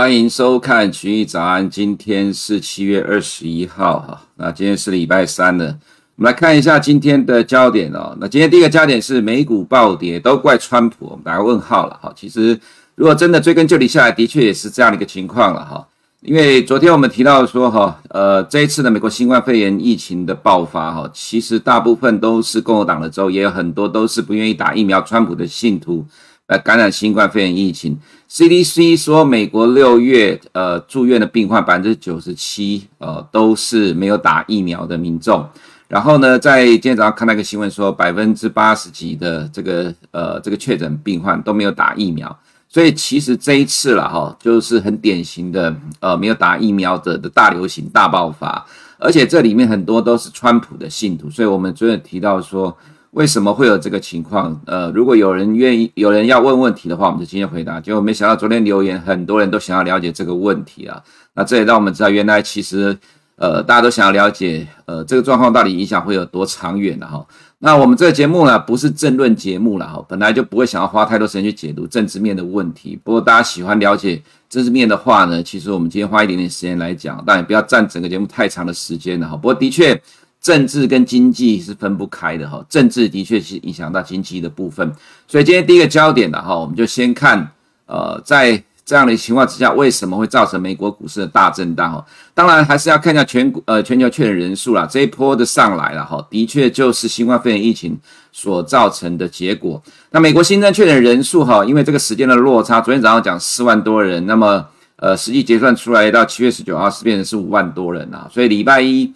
欢迎收看群益早安，今天是七月二十一号哈，那今天是礼拜三了，我们来看一下今天的焦点哦。那今天第一个焦点是美股暴跌，都怪川普，我们打个问号了哈。其实如果真的追根究底下来，的确也是这样的一个情况了哈。因为昨天我们提到说哈，呃，这一次的美国新冠肺炎疫情的爆发哈，其实大部分都是共和党的州，也有很多都是不愿意打疫苗，川普的信徒。来，感染新冠肺炎疫情，CDC 说，美国六月呃住院的病患百分之九十七呃都是没有打疫苗的民众。然后呢，在今天早上看到一个新闻说，百分之八十几的这个呃这个确诊病患都没有打疫苗。所以其实这一次了哈，就是很典型的呃没有打疫苗的的大流行大爆发，而且这里面很多都是川普的信徒。所以我们昨天提到说。为什么会有这个情况？呃，如果有人愿意，有人要问问题的话，我们就今天回答。结果没想到昨天留言，很多人都想要了解这个问题啊。那这也让我们知道，原来其实，呃，大家都想要了解，呃，这个状况到底影响会有多长远的哈。那我们这个节目呢，不是政论节目了哈，本来就不会想要花太多时间去解读政治面的问题。不过大家喜欢了解政治面的话呢，其实我们今天花一点点时间来讲，但也不要占整个节目太长的时间了哈。不过的确。政治跟经济是分不开的哈，政治的确是影响到经济的部分，所以今天第一个焦点的哈，我们就先看，呃，在这样的情况之下，为什么会造成美国股市的大震荡哈？当然还是要看一下全股呃全球确诊人数啦，这一波的上来了哈，的确就是新冠肺炎疫情所造成的结果。那美国新增确诊人数哈，因为这个时间的落差，昨天早上讲四万多人，那么呃实际结算出来到七月十九号是变成是五万多人啊，所以礼拜一。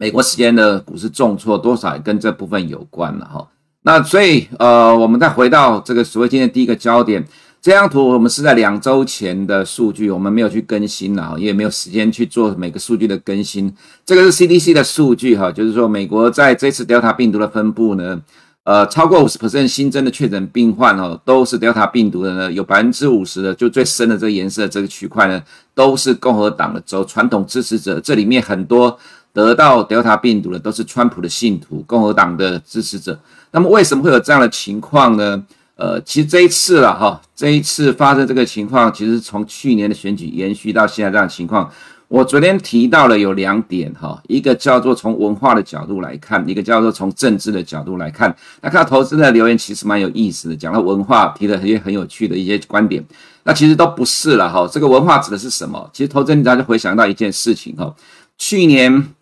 美国时间的股市重挫，多少也跟这部分有关了哈。那所以呃，我们再回到这个所谓今天第一个焦点，这张图我们是在两周前的数据，我们没有去更新了，也没有时间去做每个数据的更新。这个是 CDC 的数据哈，就是说美国在这次 Delta 病毒的分布呢，呃，超过五十 percent 新增的确诊病患哦，都是 Delta 病毒的呢，有百分之五十的，就最深的这个颜色这个区块呢，都是共和党的州传统支持者，这里面很多。得到德尔塔病毒的都是川普的信徒，共和党的支持者。那么为什么会有这样的情况呢？呃，其实这一次了哈，这一次发生这个情况，其实从去年的选举延续到现在这样情况。我昨天提到了有两点哈，一个叫做从文化的角度来看，一个叫做从政治的角度来看。那看到投资的留言其实蛮有意思的，讲到文化，提了一些很有趣的一些观点。那其实都不是了哈，这个文化指的是什么？其实投资人大家回想到一件事情哈，去年。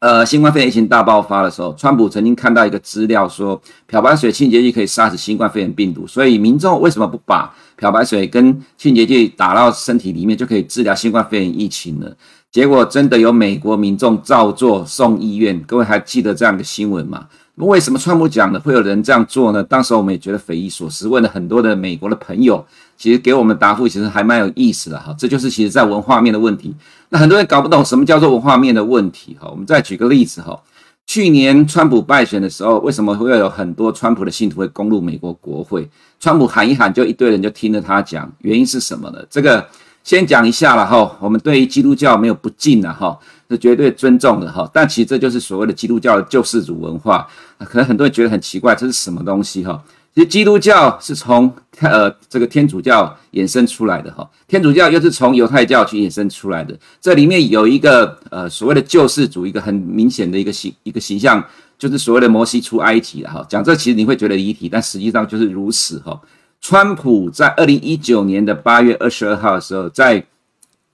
呃，新冠肺炎疫情大爆发的时候，川普曾经看到一个资料说，漂白水、清洁剂可以杀死新冠肺炎病毒，所以民众为什么不把漂白水跟清洁剂打到身体里面就可以治疗新冠肺炎疫情呢？结果真的有美国民众照做送医院，各位还记得这样的新闻吗？为什么川普讲的会有人这样做呢？当时我们也觉得匪夷所思，问了很多的美国的朋友。其实给我们答复其实还蛮有意思的哈，这就是其实在文化面的问题。那很多人搞不懂什么叫做文化面的问题哈。我们再举个例子哈，去年川普败选的时候，为什么会有很多川普的信徒会攻入美国国会？川普喊一喊，就一堆人就听着他讲，原因是什么呢？这个先讲一下了哈。我们对于基督教没有不敬的哈，是绝对尊重的哈。但其实这就是所谓的基督教的救世主文化。可能很多人觉得很奇怪，这是什么东西哈？其实基督教是从呃这个天主教衍生出来的哈，天主教又是从犹太教去衍生出来的。这里面有一个呃所谓的救世主，一个很明显的一个形一个形象，就是所谓的摩西出埃及了哈。讲这其实你会觉得离题，但实际上就是如此哈。川普在二零一九年的八月二十二号的时候，在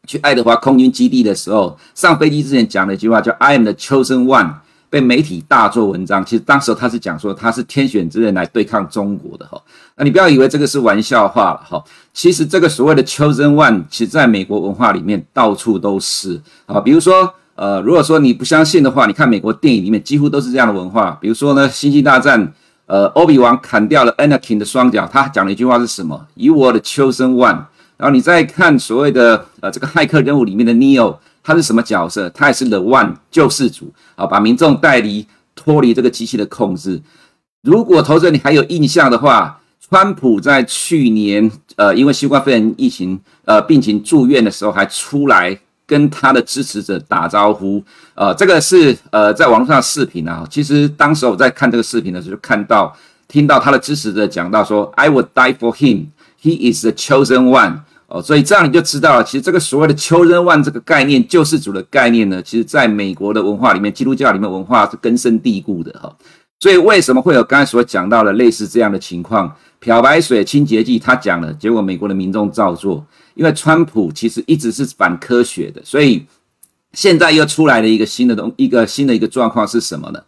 去爱德华空军基地的时候，上飞机之前讲了一句话，叫 “I am the chosen one”。被媒体大做文章，其实当时他是讲说他是天选之人来对抗中国的哈，那你不要以为这个是玩笑话了哈，其实这个所谓的 chosen one，其实在美国文化里面到处都是啊，比如说呃，如果说你不相信的话，你看美国电影里面几乎都是这样的文化，比如说呢，星际大战，呃，欧比王砍掉了 Anakin 的双脚，他讲了一句话是什么？You were the chosen one。然后你再看所谓的呃这个骇客任务里面的 Neo。他是什么角色？他也是 The One 救世主啊，把民众带离脱离这个机器的控制。如果投资人你还有印象的话，川普在去年呃因为新冠肺炎疫情呃病情住院的时候，还出来跟他的支持者打招呼。呃，这个是呃在网络上的视频啊。其实当时我在看这个视频的时候，就看到听到他的支持者讲到说：“I would die for him. He is the chosen one.” 哦，所以这样你就知道了，其实这个所谓的 chosen one 这个概念，救世主的概念呢，其实在美国的文化里面，基督教里面文化是根深蒂固的哈。所以为什么会有刚才所讲到的类似这样的情况？漂白水、清洁剂，他讲了，结果美国的民众照做，因为川普其实一直是反科学的，所以现在又出来了一个新的东，一个新的一个状况是什么呢？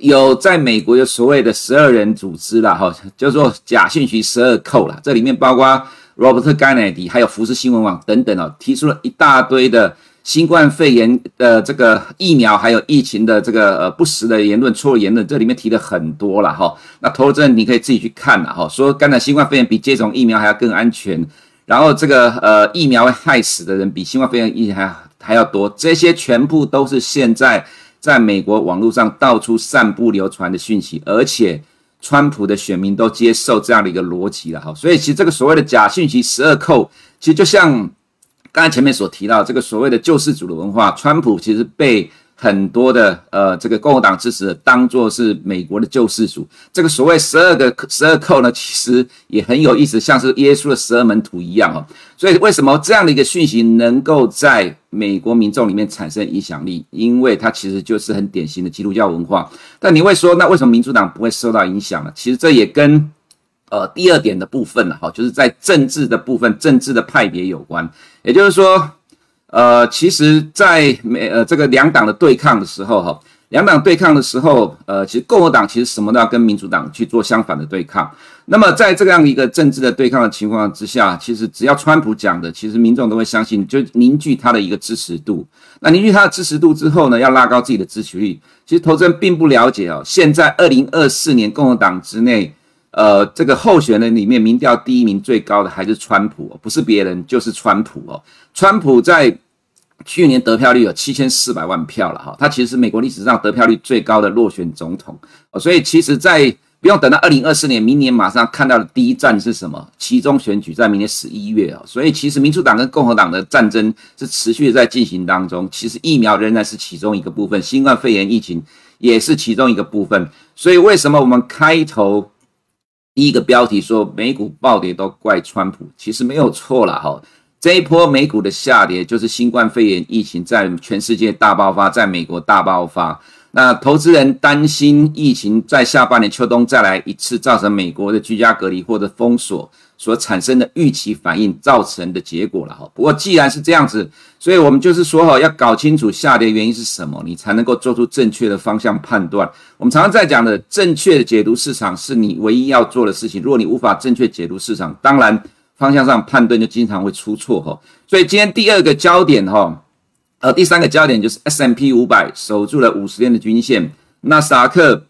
有在美国有所谓的十二人组织啦，哈，叫做假讯息十二扣啦，这里面包括罗伯特·甘乃迪，还有福斯新闻网等等哦，提出了一大堆的。新冠肺炎的这个疫苗，还有疫情的这个呃不实的言论、错误言论，这里面提的很多了哈。那投资人你可以自己去看了哈，说感染新冠肺炎比接种疫苗还要更安全，然后这个呃疫苗害死的人比新冠肺炎疫情还还要多，这些全部都是现在在美国网络上到处散布流传的讯息，而且川普的选民都接受这样的一个逻辑了哈。所以其实这个所谓的假讯息十二扣，其实就像。刚才前面所提到这个所谓的救世主的文化，川普其实被很多的呃这个共和党支持者当做是美国的救世主。这个所谓十二个十二扣呢，其实也很有意思，像是耶稣的十二门徒一样哦。所以为什么这样的一个讯息能够在美国民众里面产生影响力？因为它其实就是很典型的基督教文化。但你会说，那为什么民主党不会受到影响呢？其实这也跟呃，第二点的部分呢，哈，就是在政治的部分，政治的派别有关。也就是说，呃，其实，在美呃这个两党的对抗的时候，哈，两党对抗的时候，呃，其实共和党其实什么都要跟民主党去做相反的对抗。那么在这样一个政治的对抗的情况之下，其实只要川普讲的，其实民众都会相信，就凝聚他的一个支持度。那凝聚他的支持度之后呢，要拉高自己的支持率。其实投资人并不了解哦，现在二零二四年共和党之内。呃，这个候选人里面民调第一名最高的还是川普，不是别人就是川普哦。川普在去年得票率有七千四百万票了哈，他其实是美国历史上得票率最高的落选总统。所以其实，在不用等到二零二四年，明年马上看到的第一战是什么？其中选举在明年十一月哦。所以其实民主党跟共和党的战争是持续在进行当中。其实疫苗仍然是其中一个部分，新冠肺炎疫情也是其中一个部分。所以为什么我们开头？一个标题说美股暴跌都怪川普，其实没有错了哈。这一波美股的下跌就是新冠肺炎疫情在全世界大爆发，在美国大爆发。那投资人担心疫情在下半年秋冬再来一次，造成美国的居家隔离或者封锁。所产生的预期反应造成的结果了哈。不过既然是这样子，所以我们就是说哈，要搞清楚下跌原因是什么，你才能够做出正确的方向判断。我们常常在讲的正确的解读市场是你唯一要做的事情。如果你无法正确解读市场，当然方向上判断就经常会出错哈。所以今天第二个焦点哈，呃，第三个焦点就是 S&P 500守住了五十天的均线，纳斯达克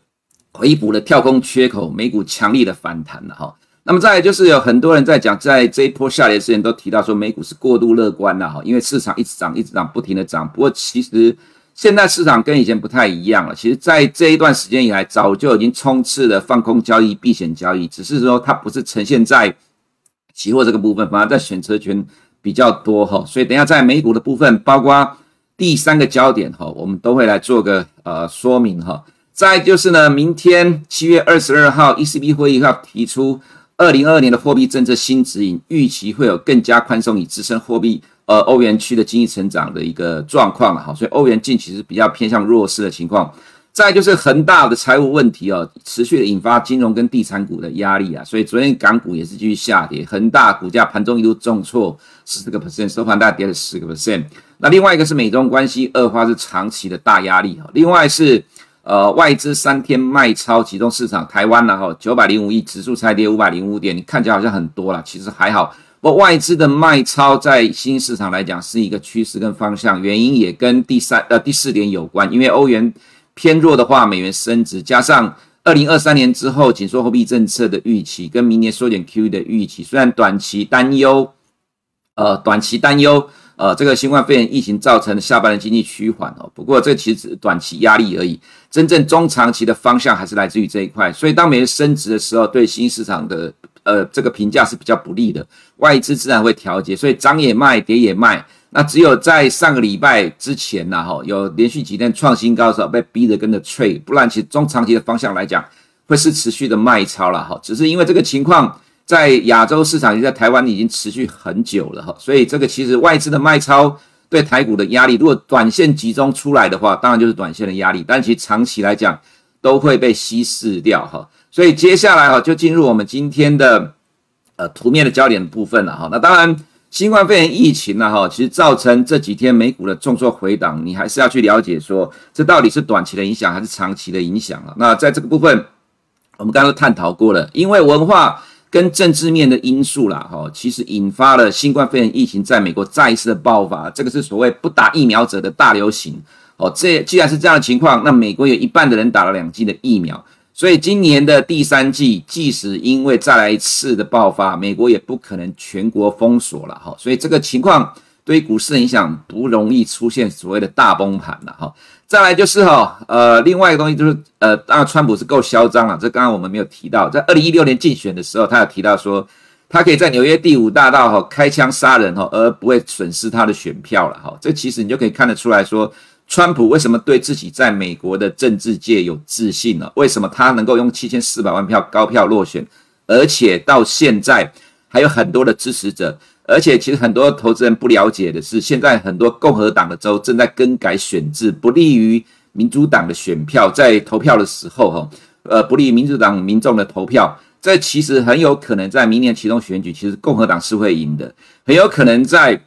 回补了跳空缺口，美股强力的反弹了哈。那么再就是有很多人在讲，在这一波下跌之前都提到说美股是过度乐观了哈，因为市场一直涨，一直涨，不停的涨。不过其实现在市场跟以前不太一样了。其实，在这一段时间以来，早就已经充斥了放空交易、避险交易，只是说它不是呈现在期货这个部分，反而在选择权比较多哈。所以等下在美股的部分，包括第三个焦点哈，我们都会来做个呃说明哈。再就是呢，明天七月二十二号 ECB 会议要提出。二零二二年的货币政策新指引，预期会有更加宽松以支撑货币呃欧元区的经济成长的一个状况了哈，所以欧元近期是比较偏向弱势的情况。再就是恒大的财务问题哦，持续的引发金融跟地产股的压力啊，所以昨天港股也是继续下跌，恒大股价盘中一度重挫十四个 percent，收盘大跌了十个 percent。那另外一个是美中关系恶化是长期的大压力哈，另外是。呃，外资三天卖超集中市场，台湾然后九百零五亿，指数才跌五百零五点，你看起来好像很多了，其实还好。不过外资的卖超在新市场来讲是一个趋势跟方向，原因也跟第三呃第四点有关，因为欧元偏弱的话，美元升值，加上二零二三年之后紧缩货币政策的预期，跟明年缩减 QE 的预期，虽然短期担忧，呃，短期担忧。呃，这个新冠肺炎疫情造成的下半年经济趋缓哦，不过这其实只是短期压力而已，真正中长期的方向还是来自于这一块。所以当美元升值的时候，对新市场的呃这个评价是比较不利的，外资自然会调节，所以涨也卖，跌也卖。那只有在上个礼拜之前呐，哈，有连续几天创新高的时候被逼着跟着 trade，不然其实中长期的方向来讲会是持续的卖超了哈，只是因为这个情况。在亚洲市场，也在台湾已经持续很久了哈。所以这个其实外资的卖超对台股的压力，如果短线集中出来的话，当然就是短线的压力，但其实长期来讲都会被稀释掉哈。所以接下来哈，就进入我们今天的呃图面的焦点的部分了哈。那当然。新冠肺炎疫情呢，哈，其实造成这几天美股的重挫回档，你还是要去了解说，这到底是短期的影响还是长期的影响啊？那在这个部分，我们刚刚都探讨过了，因为文化跟政治面的因素啦，哈，其实引发了新冠肺炎疫情在美国再一次的爆发，这个是所谓不打疫苗者的大流行。哦，这既然是这样的情况，那美国有一半的人打了两剂的疫苗。所以今年的第三季，即使因为再来一次的爆发，美国也不可能全国封锁了哈。所以这个情况对于股市的影响不容易出现所谓的大崩盘了哈。再来就是哈，呃，另外一个东西就是呃，当然川普是够嚣张了，这刚刚我们没有提到，在二零一六年竞选的时候，他有提到说，他可以在纽约第五大道哈开枪杀人哈，而不会损失他的选票了哈。这其实你就可以看得出来说。川普为什么对自己在美国的政治界有自信呢？为什么他能够用七千四百万票高票落选，而且到现在还有很多的支持者？而且其实很多投资人不了解的是，现在很多共和党的州正在更改选制，不利于民主党的选票，在投票的时候，哈，呃，不利于民主党民众的投票。这其实很有可能在明年期中选举，其实共和党是会赢的，很有可能在。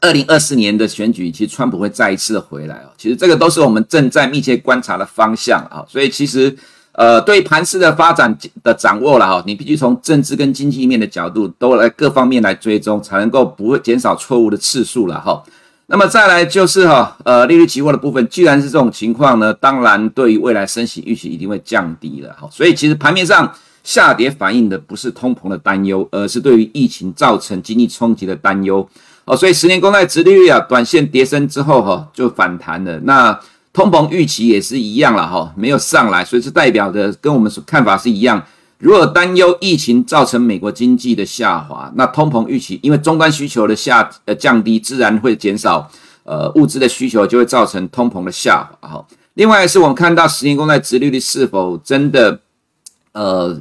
二零二四年的选举，其实川普会再一次的回来哦。其实这个都是我们正在密切观察的方向啊。所以其实，呃，对盘势的发展的掌握了哈，你必须从政治跟经济面的角度都来各方面来追踪，才能够不会减少错误的次数了哈。那么再来就是哈，呃，利率期货的部分，既然是这种情况呢，当然对于未来升息预期一定会降低了哈。所以其实盘面上下跌反映的不是通膨的担忧，而是对于疫情造成经济冲击的担忧。哦，所以十年公债殖利率啊，短线跌升之后哈，就反弹了。那通膨预期也是一样了哈，没有上来，所以是代表的跟我们所看法是一样。如果担忧疫情造成美国经济的下滑，那通膨预期因为终端需求的下呃降低，自然会减少呃物资的需求，就会造成通膨的下滑哈。另外是我们看到十年公债殖利率是否真的呃，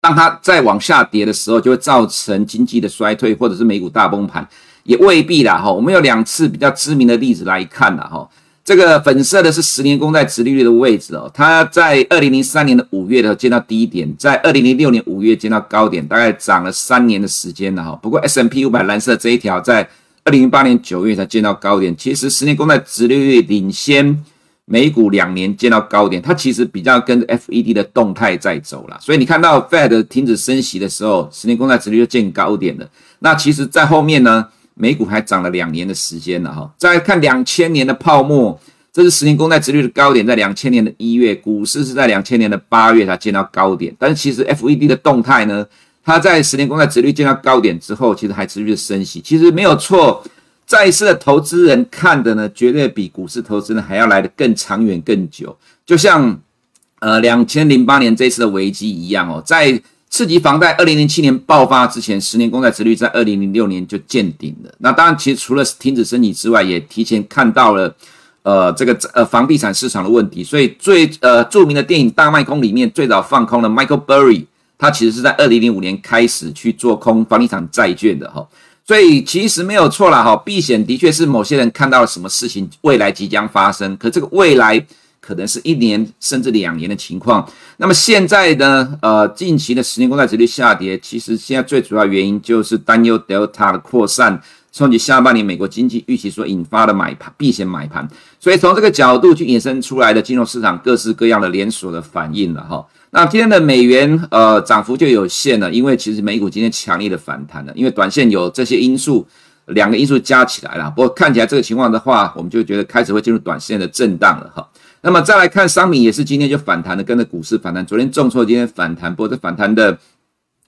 当它再往下跌的时候，就会造成经济的衰退，或者是美股大崩盘。也未必啦，哈，我们有两次比较知名的例子来看啦，哈，这个粉色的是十年公债殖利率的位置哦，它在二零零三年的五月的见到低点，在二零零六年五月见到高点，大概涨了三年的时间了哈。不过 S M P 五百蓝色这一条在二零零八年九月才见到高点，其实十年公债殖利率领先美股两年见到高点，它其实比较跟 FED 的动态在走了，所以你看到 Fed 停止升息的时候，十年公债殖利率就见高点了。那其实在后面呢？美股还涨了两年的时间了哈，再看两千年的泡沫，这是十年公债殖率的高点，在两千年的一月，股市是在两千年的八月才见到高点。但是其实 FED 的动态呢，它在十年公债殖率见到高点之后，其实还持续升息，其实没有错。债市的投资人看的呢，绝对比股市投资人还要来得更长远、更久。就像呃两千零八年这次的危机一样哦，在次级房贷二零零七年爆发之前，十年公债殖率在二零零六年就见顶了。那当然，其实除了停止升息之外，也提前看到了呃这个呃房地产市场的问题。所以最呃著名的电影《大卖空》里面最早放空的 Michael Burry，他其实是在二零零五年开始去做空房地产债券的哈。所以其实没有错了哈，避险的确是某些人看到了什么事情未来即将发生，可这个未来。可能是一年甚至两年的情况。那么现在呢？呃，近期的十年公债殖率下跌，其实现在最主要原因就是担忧 Delta 的扩散，冲击下半年美国经济预期所引发的买盘避险买盘。所以从这个角度去衍生出来的金融市场各式各样的连锁的反应了哈。那今天的美元呃涨幅就有限了，因为其实美股今天强烈的反弹了，因为短线有这些因素，两个因素加起来了。不过看起来这个情况的话，我们就觉得开始会进入短线的震荡了哈。那么再来看商品，也是今天就反弹的，跟着股市反弹。昨天重挫，今天反弹，不过这反弹的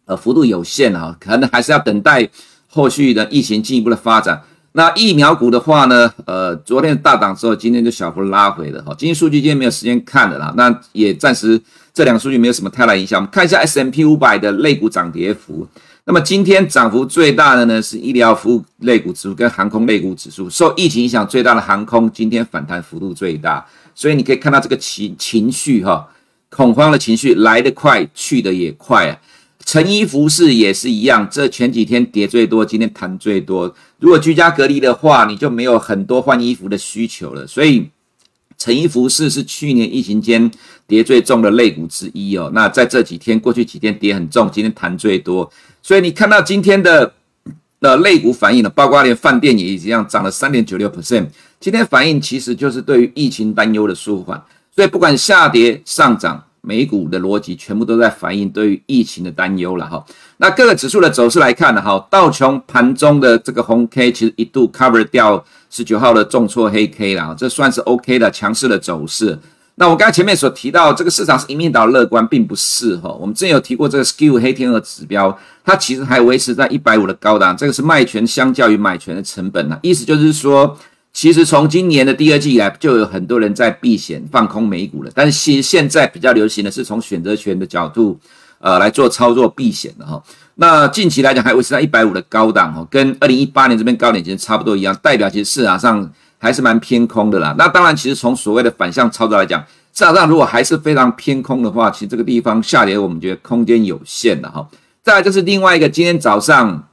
呃幅度有限啊，可能还是要等待后续的疫情进一步的发展。那疫苗股的话呢，呃，昨天大涨之后，今天就小幅拉回了哈。经济数据今天没有时间看了啦，那也暂时这两个数据没有什么太大影响。我们看一下 S M P 五百的类股涨跌幅。那么今天涨幅最大的呢是医疗服务类股指数跟航空类股指数，受疫情影响最大的航空今天反弹幅度最大。所以你可以看到这个情情绪哈，恐慌的情绪来得快，去得也快啊。成衣服饰也是一样，这前几天跌最多，今天弹最多。如果居家隔离的话，你就没有很多换衣服的需求了。所以，成衣服饰是去年疫情间跌最重的类股之一哦。那在这几天，过去几天跌很重，今天弹最多。所以你看到今天的呃类股反应了，包括连饭店也一样涨了三点九六 percent。今天反应其实就是对于疫情担忧的舒缓。所以不管下跌上涨。美股的逻辑全部都在反映对于疫情的担忧了哈。那各个指数的走势来看呢，哈，道琼盘中的这个红 K 其实一度 cover 掉十九号的重挫黑 K 了，这算是 OK 的强势的走势。那我刚才前面所提到这个市场是一面倒乐观，并不是哈。我们之前有提过这个 Skew 黑天鹅指标，它其实还维持在一百五的高档，这个是卖权相较于买权的成本呢，意思就是说。其实从今年的第二季以来，就有很多人在避险放空美股了。但是现现在比较流行的是从选择权的角度，呃，来做操作避险的哈。那近期来讲还维持在一百五的高档哈，跟二零一八年这边高点其实差不多一样，代表其实市场上还是蛮偏空的啦。那当然，其实从所谓的反向操作来讲，市场上如果还是非常偏空的话，其实这个地方下跌我们觉得空间有限的哈。再来就是另外一个，今天早上。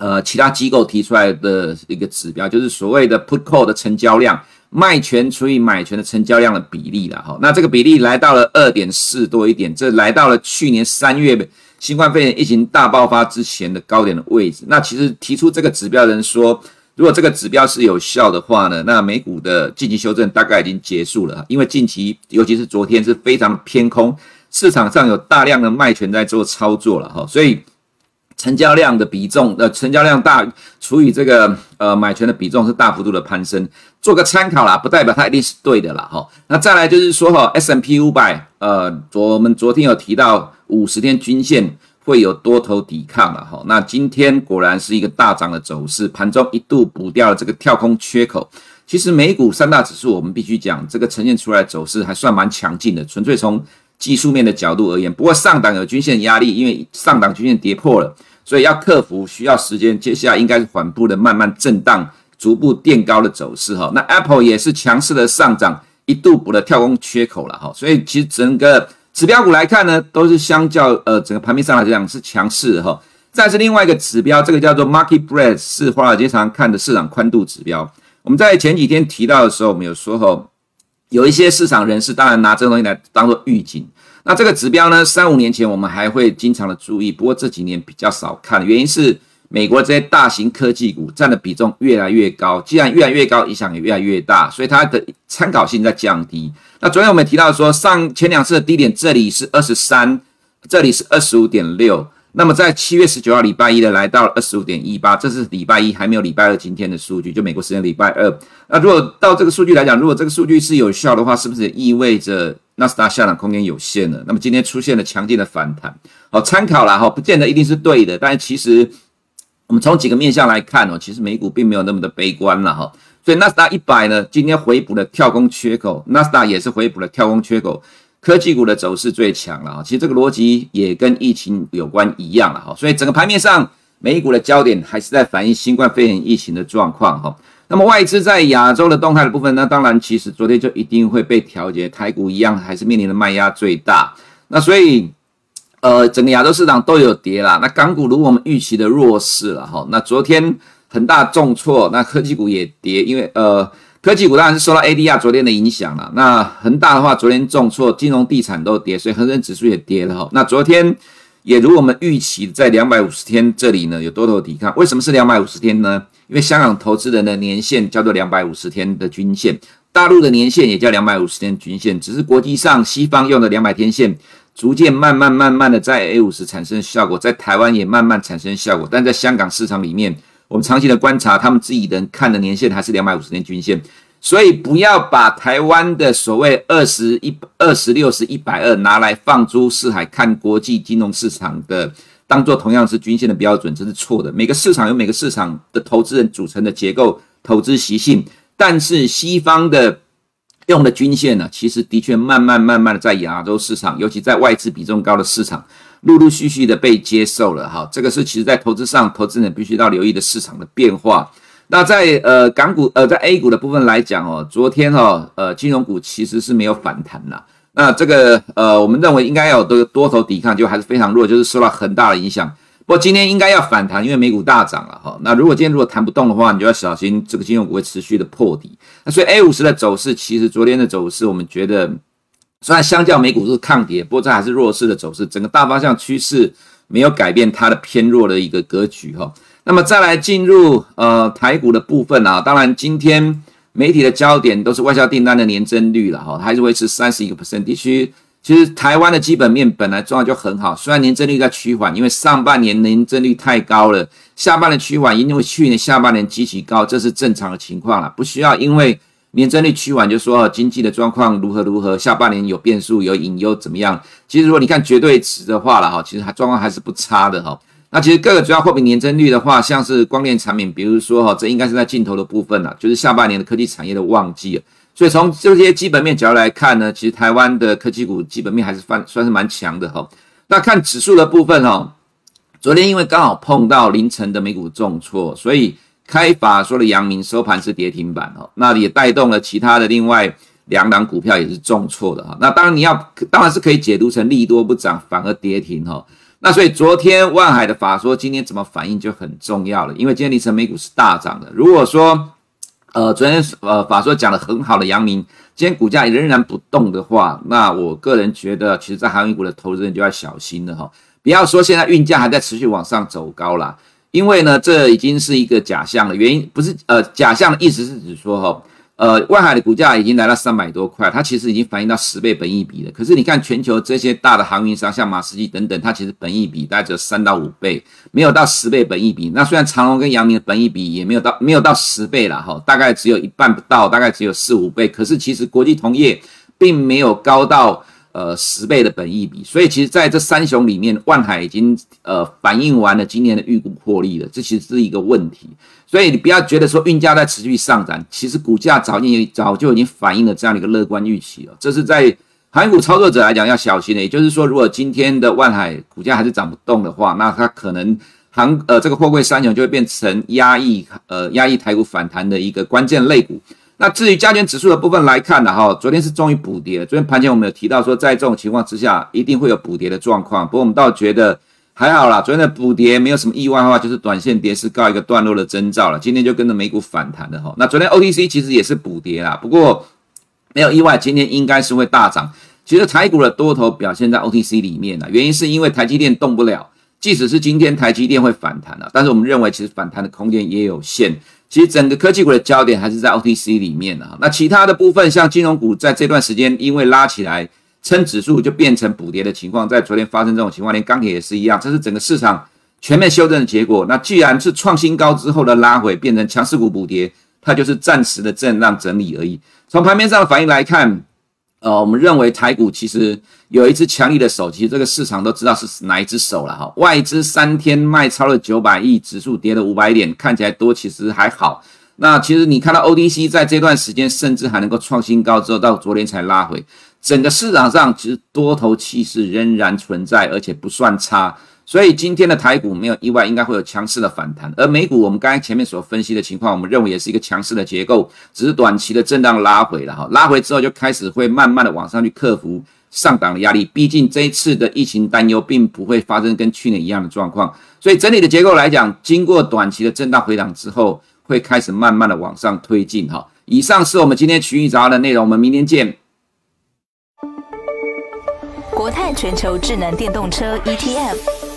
呃，其他机构提出来的一个指标，就是所谓的 put call 的成交量，卖权除以买权的成交量的比例了哈。那这个比例来到了二点四多一点，这来到了去年三月新冠肺炎疫情大爆发之前的高点的位置。那其实提出这个指标的人说，如果这个指标是有效的话呢，那美股的近期修正大概已经结束了，因为近期尤其是昨天是非常偏空，市场上有大量的卖权在做操作了哈，所以。成交量的比重，呃，成交量大除以这个呃买权的比重是大幅度的攀升，做个参考啦，不代表它一定是对的啦，哈。那再来就是说哈，S&P 五百呃，昨我们昨天有提到五十天均线会有多头抵抗了哈。那今天果然是一个大涨的走势，盘中一度补掉了这个跳空缺口。其实美股三大指数我们必须讲，这个呈现出来走势还算蛮强劲的，纯粹从技术面的角度而言。不过上档有均线压力，因为上档均线跌破了。所以要克服需要时间，接下来应该是缓步的慢慢震荡，逐步垫高的走势哈。那 Apple 也是强势的上涨，一度补了跳空缺口了哈。所以其实整个指标股来看呢，都是相较呃整个盘面上来讲是强势哈。再是另外一个指标，这个叫做 Market Breadth，是华尔街常看的市场宽度指标。我们在前几天提到的时候，我们有说哈，有一些市场人士当然拿这个东西来当做预警。那这个指标呢，三五年前我们还会经常的注意，不过这几年比较少看，原因是美国这些大型科技股占的比重越来越高，既然越来越高，影响也越来越大，所以它的参考性在降低。那昨天我们提到说，上前两次的低点，这里是二十三，这里是二十五点六。那么在七月十九号礼拜一的来到了二十五点一八，这是礼拜一，还没有礼拜二今天的数据，就美国时间礼拜二。那如果到这个数据来讲，如果这个数据是有效的话，是不是也意味着？纳斯达下档空间有限了，那么今天出现了强劲的反弹，好参考了哈，不见得一定是对的，但其实我们从几个面向来看哦，其实美股并没有那么的悲观了哈，所以纳斯达一百呢，今天回补了跳空缺口，纳斯达也是回补了跳空缺口，科技股的走势最强了哈，其实这个逻辑也跟疫情有关一样了哈，所以整个盘面上美股的焦点还是在反映新冠肺炎疫情的状况哈。那么外资在亚洲的动态的部分呢，当然其实昨天就一定会被调节，台股一样还是面临的卖压最大。那所以，呃，整个亚洲市场都有跌啦。那港股如果我们预期的弱势了哈，那昨天很大重挫，那科技股也跌，因为呃科技股当然是受到 ADR 昨天的影响了。那恒大的话昨天重挫，金融地产都跌，所以恒生指数也跌了哈。那昨天也如我们预期在两百五十天这里呢有多头抵抗，为什么是两百五十天呢？因为香港投资人的年限叫做两百五十天的均线，大陆的年限也叫两百五十天均线，只是国际上西方用的两百天线逐渐慢慢慢慢的在 A 五十产生效果，在台湾也慢慢产生效果，但在香港市场里面，我们长期的观察，他们自己人看的年限还是两百五十天均线，所以不要把台湾的所谓二十一、二十六十、一百二拿来放诸四海看国际金融市场的。当做同样是均线的标准，这是错的。每个市场有每个市场的投资人组成的结构、投资习性，但是西方的用的均线呢，其实的确慢慢慢慢的在亚洲市场，尤其在外资比重高的市场，陆陆续续的被接受了。哈，这个是其实在投资上，投资人必须要留意的市场的变化。那在呃港股呃在 A 股的部分来讲哦，昨天哦呃金融股其实是没有反弹啦。那这个呃，我们认为应该要有多多头抵抗，就还是非常弱，就是受到很大的影响。不过今天应该要反弹，因为美股大涨了哈。那如果今天如果弹不动的话，你就要小心这个金融股会持续的破底。那所以 A 五十的走势，其实昨天的走势，我们觉得虽然相较美股是抗跌，不过这还是弱势的走势，整个大方向趋势没有改变它的偏弱的一个格局哈。那么再来进入呃台股的部分啊，当然今天媒体的焦点都是外销订单的年增率了哈，还是维持三十一个 percent 地区。其实台湾的基本面本来状况就很好，虽然年增率在趋缓，因为上半年年增率太高了，下半年趋缓，因为去年下半年极其高，这是正常的情况了，不需要因为年增率趋缓就说经济的状况如何如何，下半年有变数有隐忧怎么样？其实如果你看绝对值的话了哈，其实它状况还是不差的哈。那其实各个主要货品年增率的话，像是光电产品，比如说哈，这应该是在镜头的部分了，就是下半年的科技产业的旺季。所以从这些基本面角度来看呢，其实台湾的科技股基本面还是算算是蛮强的哈。那看指数的部分哈，昨天因为刚好碰到凌晨的美股重挫，所以开法说的阳明收盘是跌停板哈，那也带动了其他的另外两档股票也是重挫的哈。那当然你要当然是可以解读成利多不涨反而跌停哈。那所以昨天万海的法说今天怎么反应就很重要了，因为今天凌晨美股是大涨的。如果说呃，昨天呃法说讲的很好的阳明，今天股价仍然不动的话，那我个人觉得，其实，在航运股的投资人就要小心了哈。不要说现在运价还在持续往上走高啦，因为呢，这已经是一个假象了。原因不是呃假象的意思是指说哈。呃，外海的股价已经来到三百多块，它其实已经反映到十倍本益比了。可是你看全球这些大的航运商，像马士基等等，它其实本益比大概只有三到五倍，没有到十倍本益比。那虽然长隆跟阳明的本益比也没有到没有到十倍了哈，大概只有一半不到，大概只有四五倍。可是其实国际同业并没有高到。呃，十倍的本益比，所以其实在这三雄里面，万海已经呃反映完了今年的预估获利了，这其实是一个问题。所以你不要觉得说运价在持续上涨，其实股价早已早就已经反映了这样的一个乐观预期了。这是在航运股操作者来讲要小心的。也就是说，如果今天的万海股价还是涨不动的话，那它可能航呃这个货柜三雄就会变成压抑呃压抑台股反弹的一个关键类股。那至于加权指数的部分来看呢，哈，昨天是终于补跌了。昨天盘前我们有提到说，在这种情况之下，一定会有补跌的状况。不过我们倒觉得还好啦，昨天的补跌没有什么意外的话，就是短线跌是告一个段落的征兆了。今天就跟着美股反弹的哈。那昨天 OTC 其实也是补跌啦，不过没有意外，今天应该是会大涨。其实台股的多头表现在 OTC 里面呢，原因是因为台积电动不了。即使是今天台积电会反弹了，但是我们认为其实反弹的空间也有限。其实整个科技股的焦点还是在 OTC 里面啊，那其他的部分像金融股在这段时间因为拉起来撑指数就变成补跌的情况，在昨天发生这种情况，连钢铁也是一样，这是整个市场全面修正的结果。那既然是创新高之后的拉回变成强势股补跌，它就是暂时的震荡整理而已。从盘面上的反应来看。呃，我们认为台股其实有一只强力的手，其实这个市场都知道是哪一只手了哈。外资三天卖超了九百亿，指数跌了五百点，看起来多，其实还好。那其实你看到 ODC 在这段时间甚至还能够创新高之后，到昨天才拉回，整个市场上其实多头气势仍然存在，而且不算差。所以今天的台股没有意外，应该会有强势的反弹。而美股，我们刚才前面所分析的情况，我们认为也是一个强势的结构，只是短期的震荡拉回了哈。拉回之后就开始会慢慢的往上去克服上档的压力。毕竟这一次的疫情担忧并不会发生跟去年一样的状况，所以整体的结构来讲，经过短期的震荡回档之后，会开始慢慢的往上推进哈。以上是我们今天群益早安的内容，我们明天见。国泰全球智能电动车 ETF。